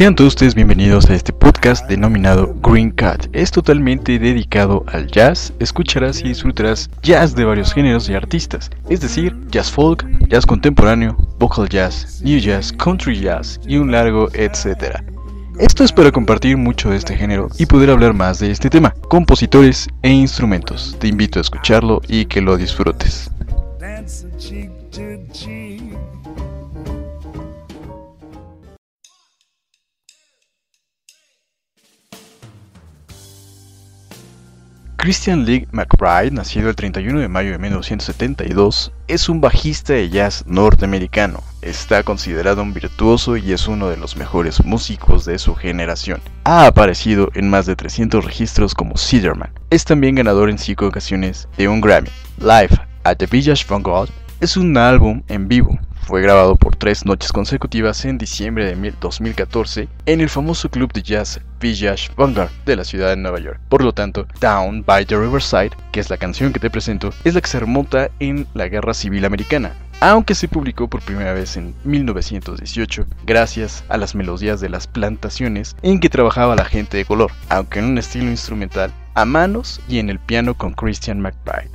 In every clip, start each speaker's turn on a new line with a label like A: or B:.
A: Sean todos ustedes bienvenidos a este podcast denominado Green Cat. Es totalmente dedicado al jazz, escucharás y disfrutarás jazz de varios géneros y artistas, es decir, jazz folk, jazz contemporáneo, vocal jazz, new jazz, country jazz y un largo etcétera. Esto es para compartir mucho de este género y poder hablar más de este tema, compositores e instrumentos. Te invito a escucharlo y que lo disfrutes. Christian Lee McBride, nacido el 31 de mayo de 1972, es un bajista de jazz norteamericano. Está considerado un virtuoso y es uno de los mejores músicos de su generación. Ha aparecido en más de 300 registros como Cedarman. Es también ganador en 5 ocasiones de un Grammy. Live at the Village Vanguard es un álbum en vivo. Fue grabado por tres noches consecutivas en diciembre de 2014 en el famoso club de jazz Village Vanguard de la ciudad de Nueva York. Por lo tanto, Down by the Riverside, que es la canción que te presento, es la que se remonta en la Guerra Civil Americana, aunque se publicó por primera vez en 1918 gracias a las melodías de las plantaciones en que trabajaba la gente de color, aunque en un estilo instrumental a manos y en el piano con Christian McBride.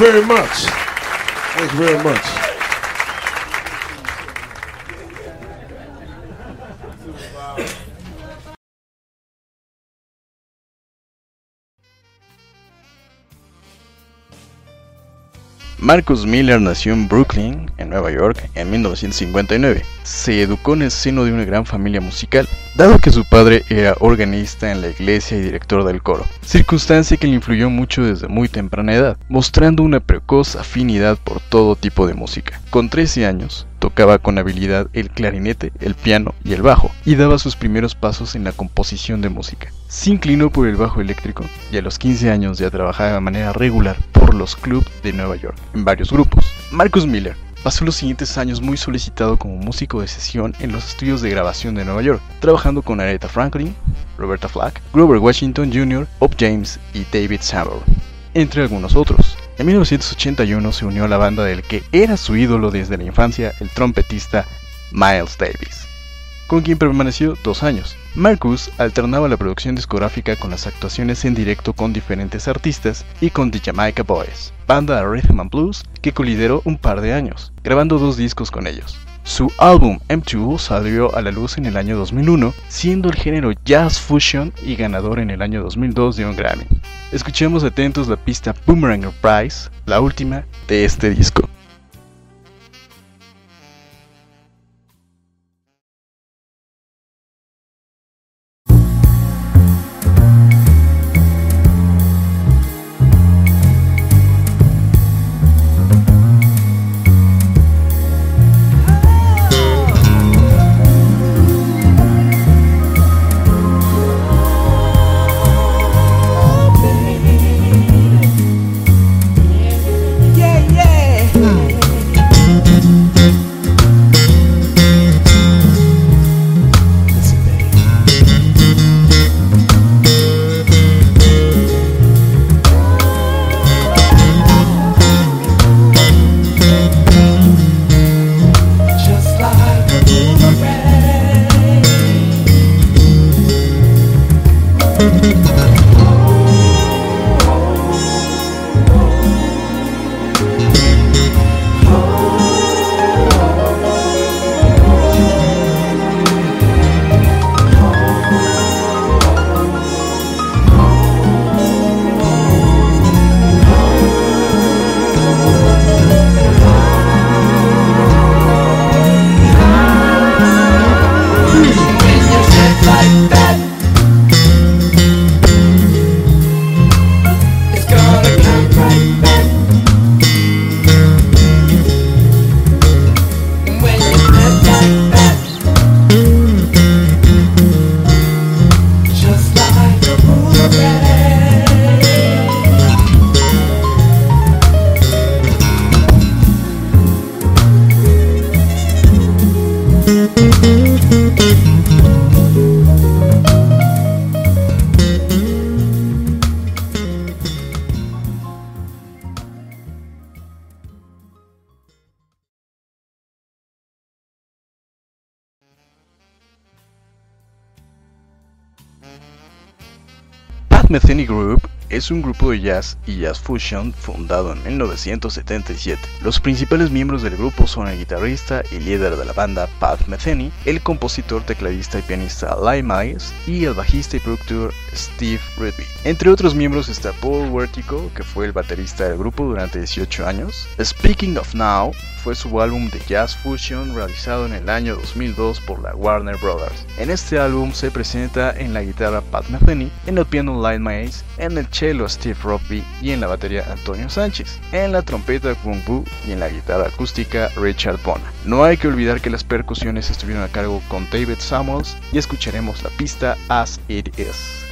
B: Very much. Thank you very much.
A: Marcus Miller nació en Brooklyn, en Nueva York, en 1959. Se educó en el seno de una gran familia musical, dado que su padre era organista en la iglesia y director del coro, circunstancia que le influyó mucho desde muy temprana edad, mostrando una precoz afinidad por todo tipo de música. Con 13 años, tocaba con habilidad el clarinete, el piano y el bajo, y daba sus primeros pasos en la composición de música. Se inclinó por el bajo eléctrico y a los 15 años ya trabajaba de manera regular por los clubs de Nueva York, en varios grupos. Marcus Miller pasó los siguientes años muy solicitado como músico de sesión en los estudios de grabación de Nueva York, trabajando con Aretha Franklin, Roberta Flack, Grover Washington Jr., Bob James y David Sanborn, entre algunos otros. En 1981 se unió a la banda del que era su ídolo desde la infancia, el trompetista Miles Davis, con quien permaneció dos años. Marcus alternaba la producción discográfica con las actuaciones en directo con diferentes artistas y con The Jamaica Boys, banda de rhythm and blues que colideró un par de años, grabando dos discos con ellos. Su álbum M2 salió a la luz en el año 2001, siendo el género jazz fusion y ganador en el año 2002 de un Grammy. Escuchemos atentos la pista Boomerang Prize, la última de este disco. within group. Es un grupo de jazz y jazz fusion fundado en 1977. Los principales miembros del grupo son el guitarrista y líder de la banda Pat Metheny, el compositor, tecladista y pianista Lyle Miles y el bajista y productor Steve Ridby. Entre otros miembros está Paul Vertigo, que fue el baterista del grupo durante 18 años. Speaking of Now fue su álbum de jazz fusion realizado en el año 2002 por la Warner Brothers. En este álbum se presenta en la guitarra Pat Metheny, en el piano Lyle Mays, en el Steve Robbie y en la batería Antonio Sánchez, en la trompeta Kung Bu y en la guitarra acústica Richard Bona. No hay que olvidar que las percusiones estuvieron a cargo con David Samuels y escucharemos la pista As It Is.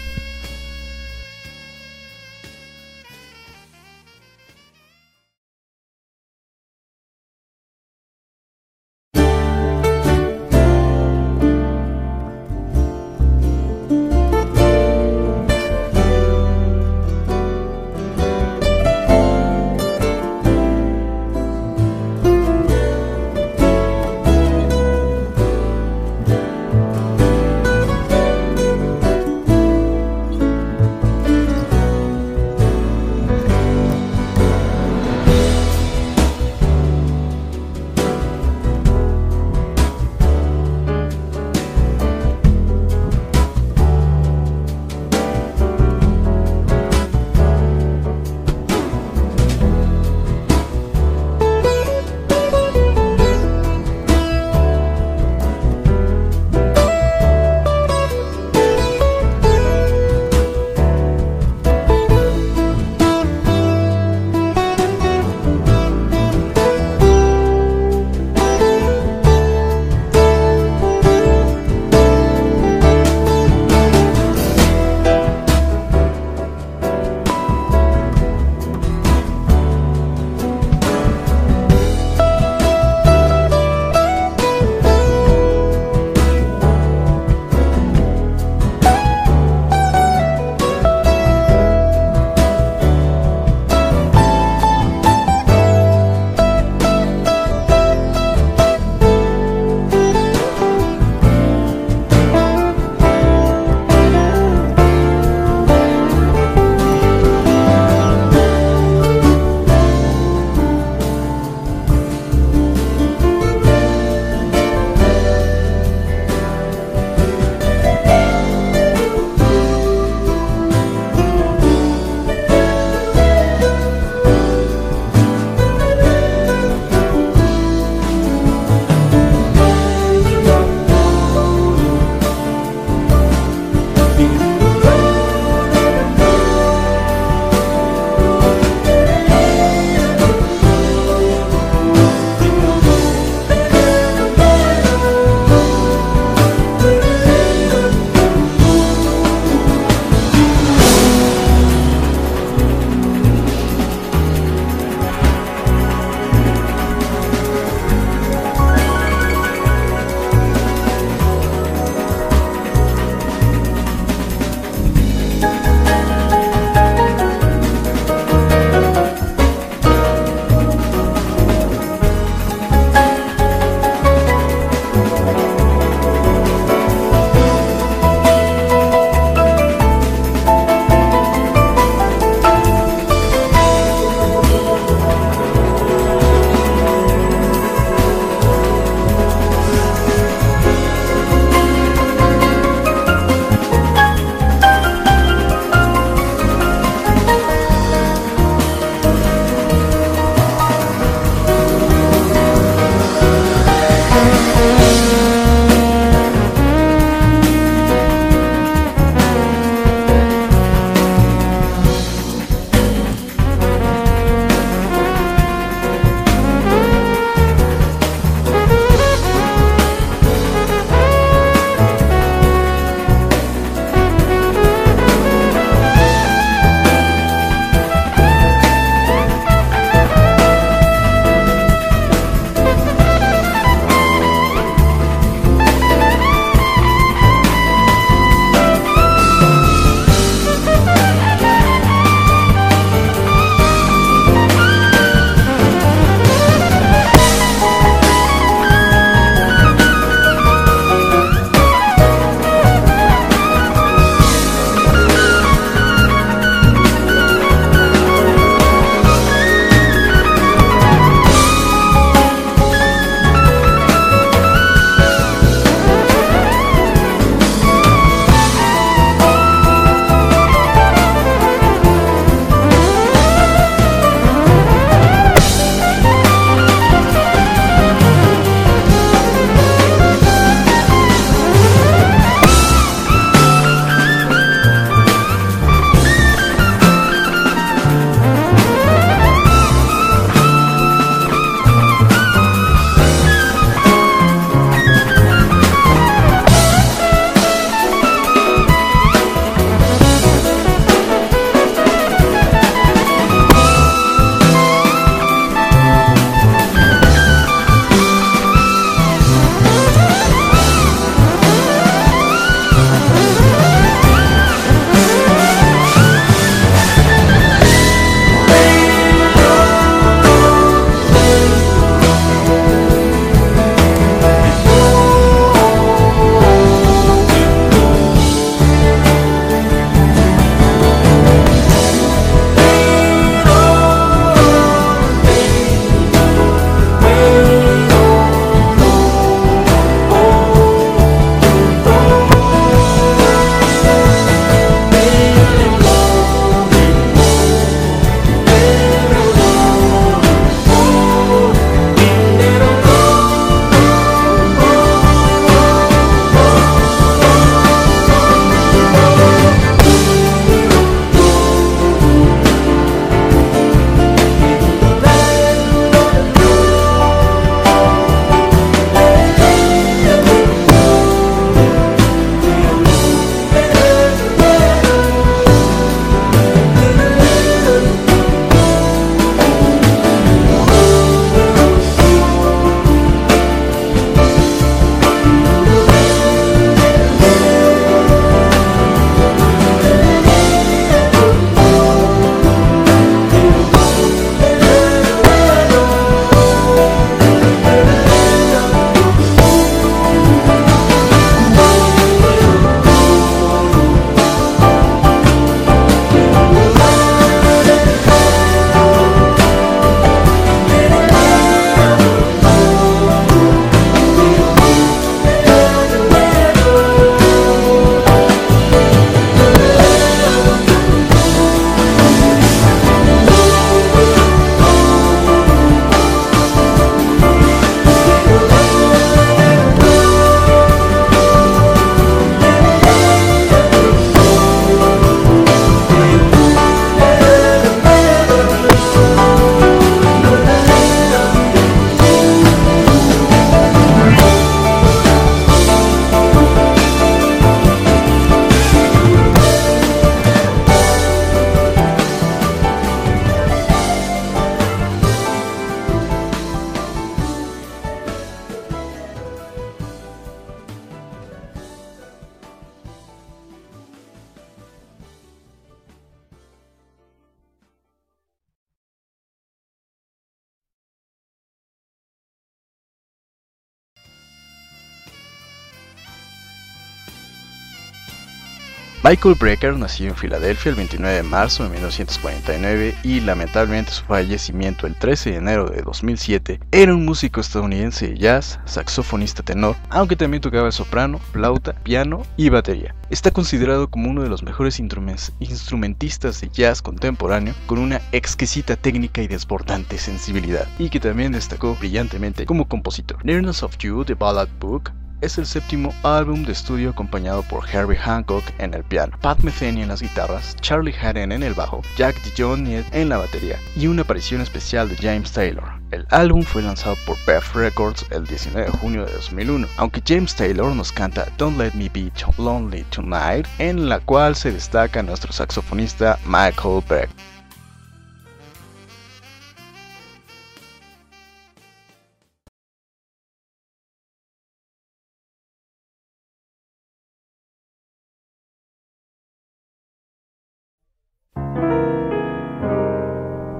A: Michael Brecker nació en Filadelfia el 29 de marzo de 1949 y lamentablemente su fallecimiento el 13 de enero de 2007 era un músico estadounidense de jazz, saxofonista tenor, aunque también tocaba el soprano, flauta, piano y batería. Está considerado como uno de los mejores instrumentistas de jazz contemporáneo con una exquisita técnica y desbordante sensibilidad, y que también destacó brillantemente como compositor. Nearness of You, The Ballad Book, es el séptimo álbum de estudio acompañado por Herbie Hancock en el piano, Pat Metheny en las guitarras, Charlie Haden en el bajo, Jack DeJohn en la batería y una aparición especial de James Taylor. El álbum fue lanzado por Beth Records el 19 de junio de 2001, aunque James Taylor nos canta Don't Let Me Be Lonely Tonight, en la cual se destaca nuestro saxofonista Michael Beck.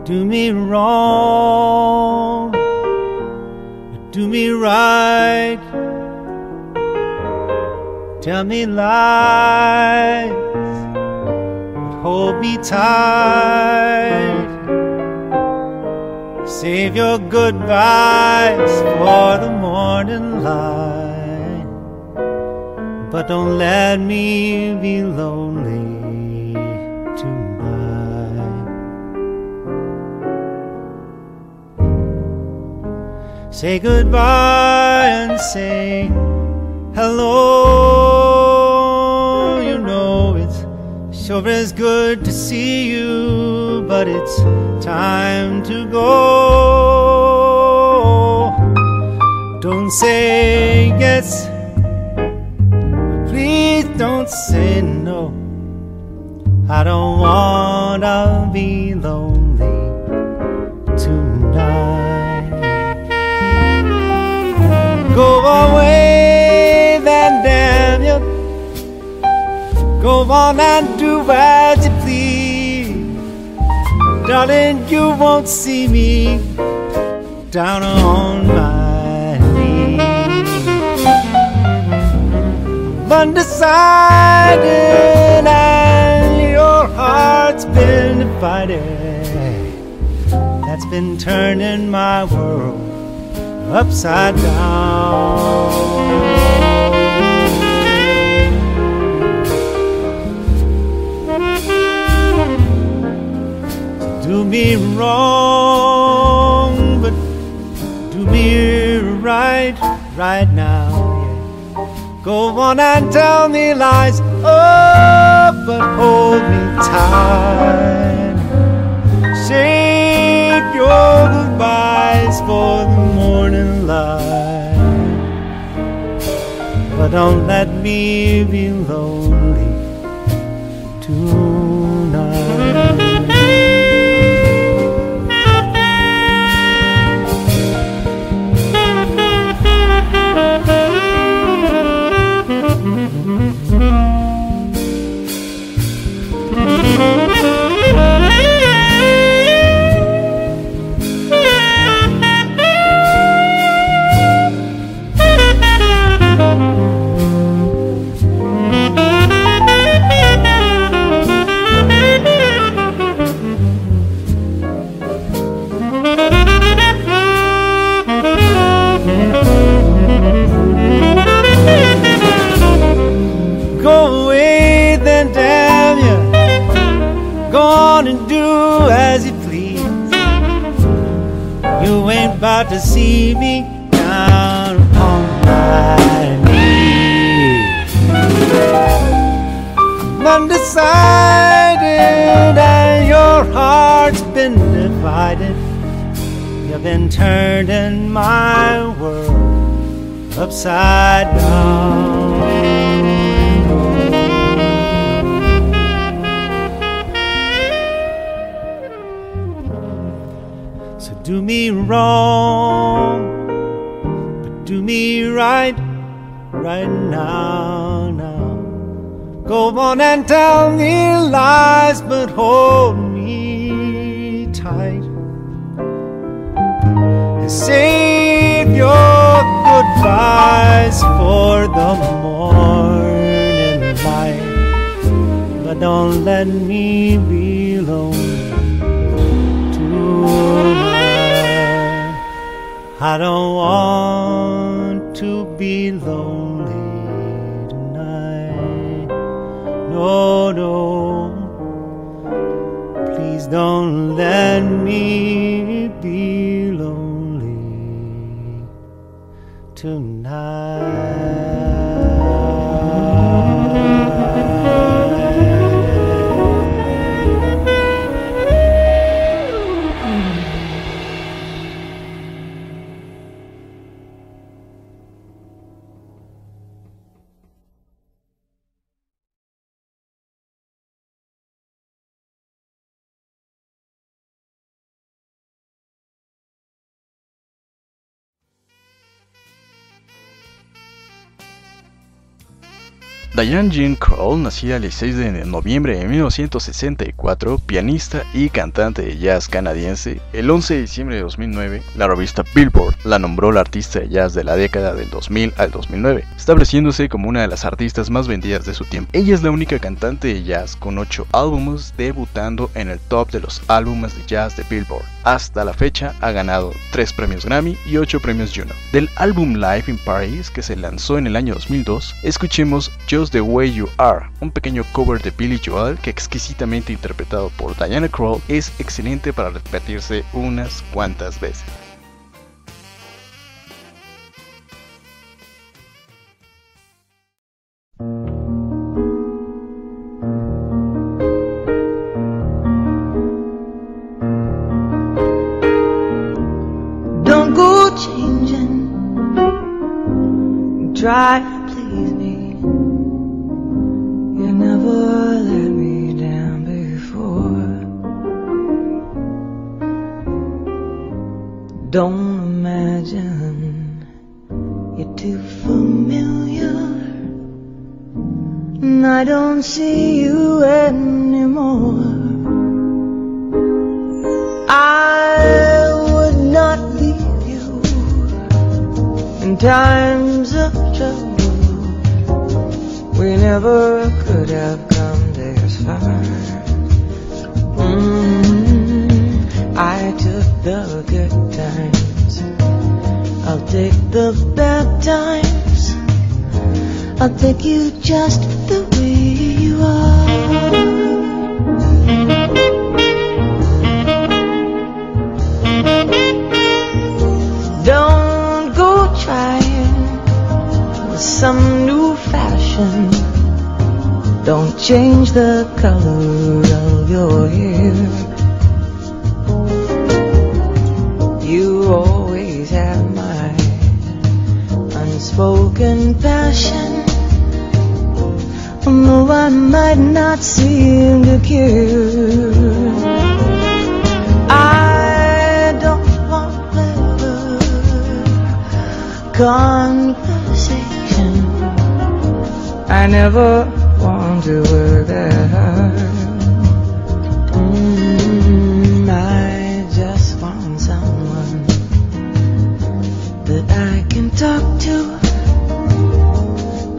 C: Do me wrong, do me right. Tell me lies, but hold me tight. Save your goodbyes for the morning light, but don't let me be lonely. Say goodbye and say hello. You know it's sure is good to see you, but it's time to go. Don't say yes, please don't say no. I don't wanna be lonely tonight. On and do as you please. Darling, you won't see me down on my knees. Undecided, and your heart's been divided. That's been turning my world upside down. Me wrong, but do me right, right now. Go on and tell me lies, oh, but hold me tight. Save your goodbyes for the morning light. But don't let me be lonely You to see me down on my knees. I'm undecided, and your heart's been divided. You've been turning my world upside down. Do me wrong, but do me right, right now, now. Go on and tell me lies, but hold me tight. And save your goodbyes for the morning light. But don't let me be lonely. I don't want to be lonely tonight. No, no. Please don't let me be lonely tonight.
A: Diane Jean Kroll, nacida el 16 de noviembre de 1964, pianista y cantante de jazz canadiense, el 11 de diciembre de 2009, la revista Billboard la nombró la artista de jazz de la década del 2000 al 2009, estableciéndose como una de las artistas más vendidas de su tiempo. Ella es la única cantante de jazz con 8 álbumes debutando en el top de los álbumes de jazz de Billboard. Hasta la fecha ha ganado 3 premios Grammy y 8 premios Juno. Del álbum Live in Paris que se lanzó en el año 2002, escuchemos Just the Way You Are, un pequeño cover de Billy Joel que exquisitamente interpretado por Diana Krall es excelente para repetirse unas cuantas veces.
D: Don't go changing. Try I not seem to care. I don't want clever conversation. I never want to work that. Mm, I just want someone that I can talk to.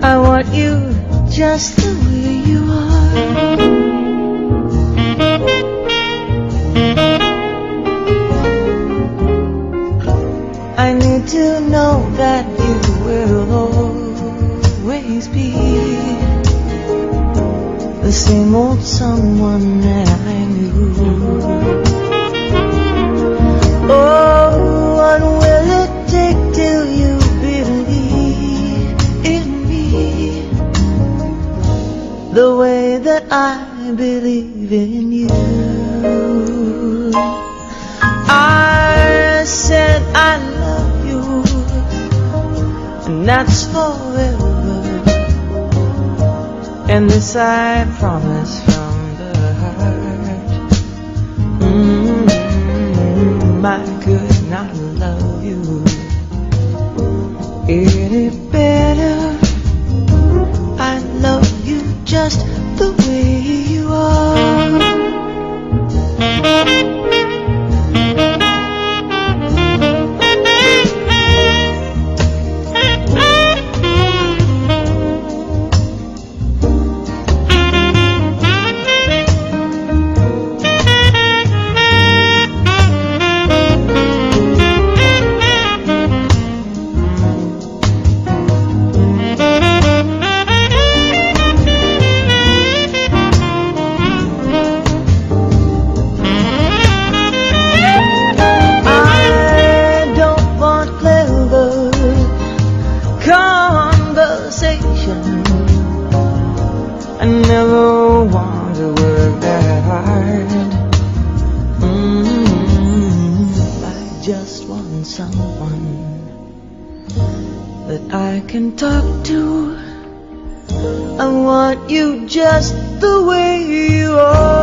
D: I want you just I need to know that you will always be the same old someone I believe in you? I said I love you, and that's forever. And this I promise from the heart. Mm, I could not love you any I want you just the way you are.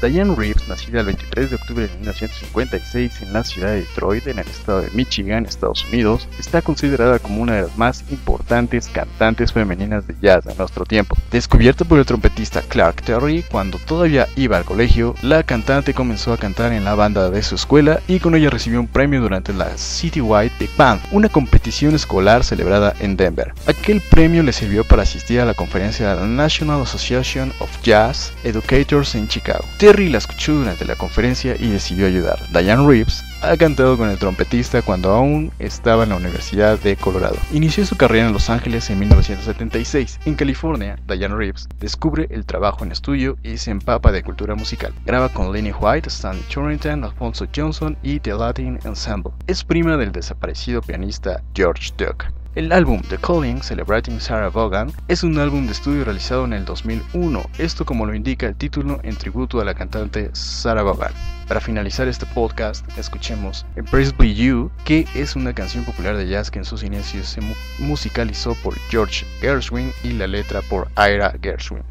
A: Diane Reeves, nacida el 23 de octubre de 1956 en la ciudad de Detroit, en el estado de Michigan, Estados Unidos, está considerada como una de las más importantes cantantes femeninas de jazz de nuestro tiempo. Descubierta por el trompetista Clark Terry cuando todavía iba al colegio, la cantante comenzó a cantar en la banda de su escuela y con ella recibió un premio durante la Citywide Big Band, una competición escolar celebrada en Denver. Aquel premio le sirvió para asistir a la conferencia de la National Association of Jazz Educators en Chicago. Terry la escuchó durante la conferencia y decidió ayudar. Diane Reeves ha cantado con el trompetista cuando aún estaba en la Universidad de Colorado. Inició su carrera en Los Ángeles en 1976. En California, Diane Reeves descubre el trabajo en estudio y se empapa de cultura musical. Graba con Lenny White, Stanley Turrington, Alfonso Johnson y The Latin Ensemble. Es prima del desaparecido pianista George Duke. El álbum The Calling Celebrating Sarah Vaughan es un álbum de estudio realizado en el 2001, esto como lo indica el título en tributo a la cantante Sarah Vaughan. Para finalizar este podcast, escuchemos Embraceably You, que es una canción popular de jazz que en sus inicios se mu musicalizó por George Gershwin y la letra por Ira Gershwin.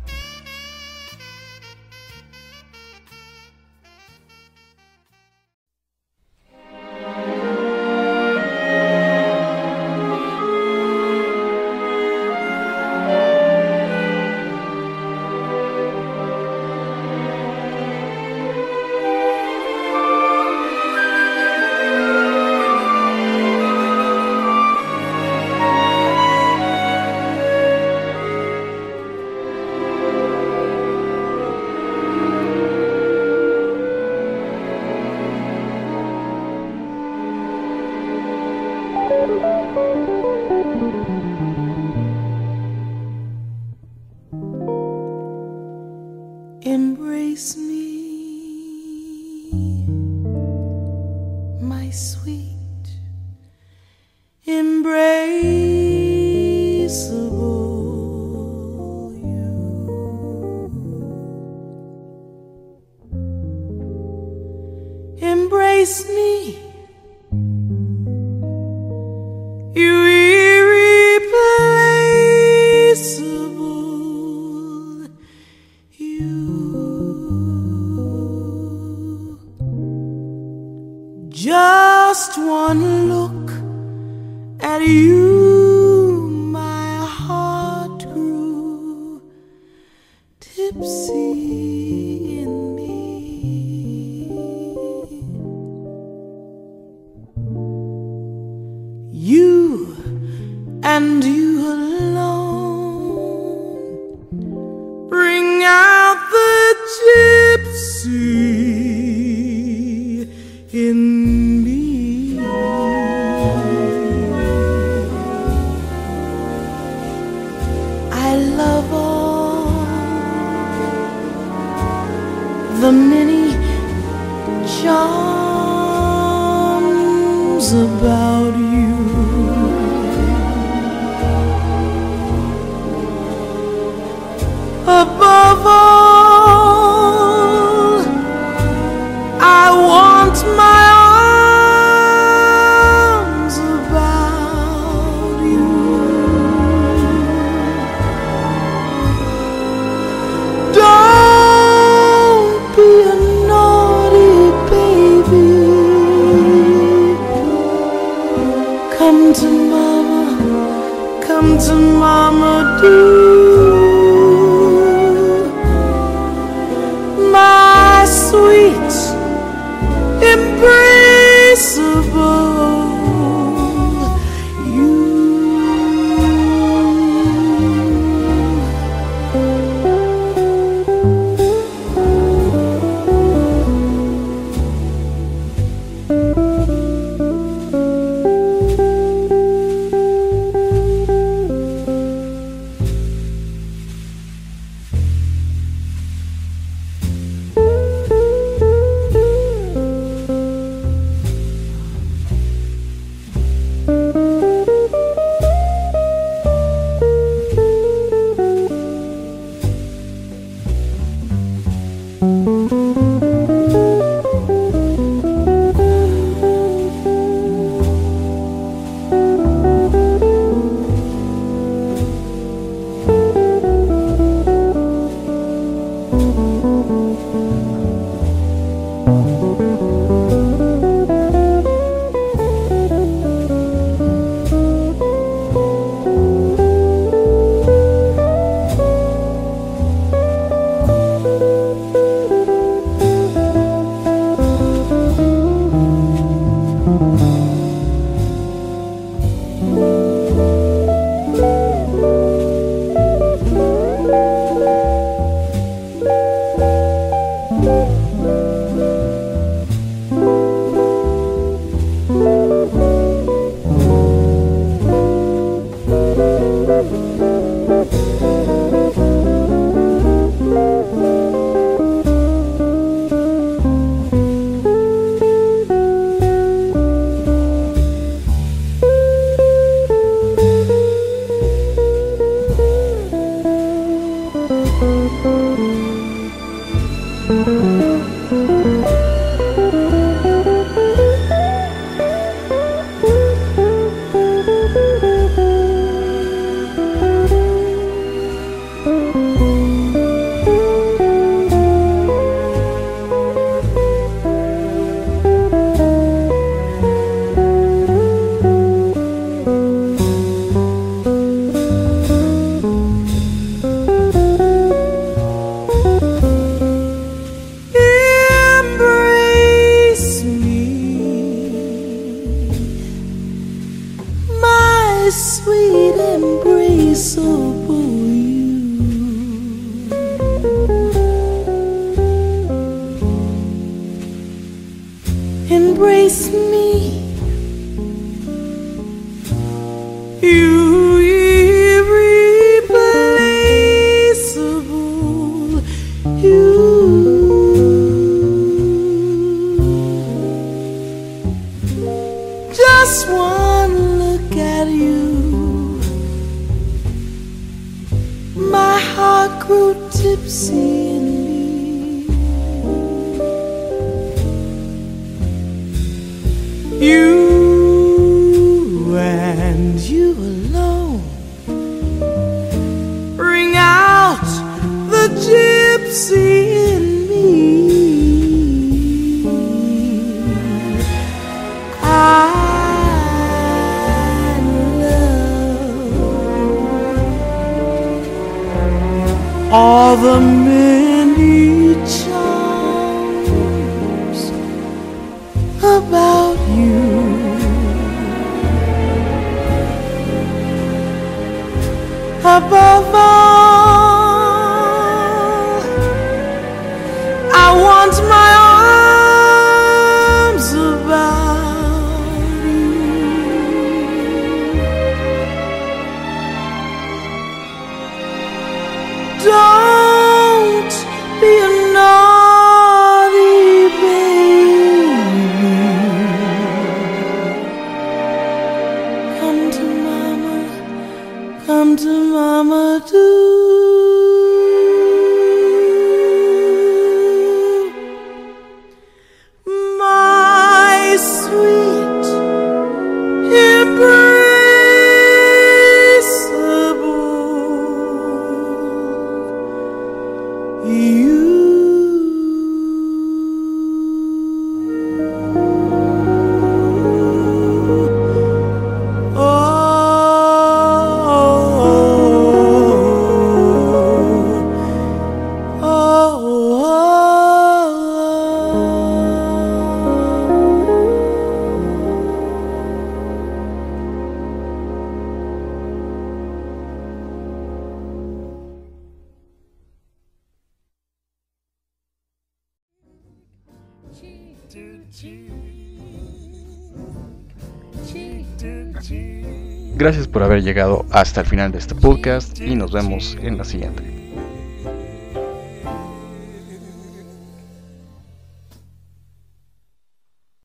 A: Gracias por haber llegado hasta el final de este podcast y nos vemos en la siguiente.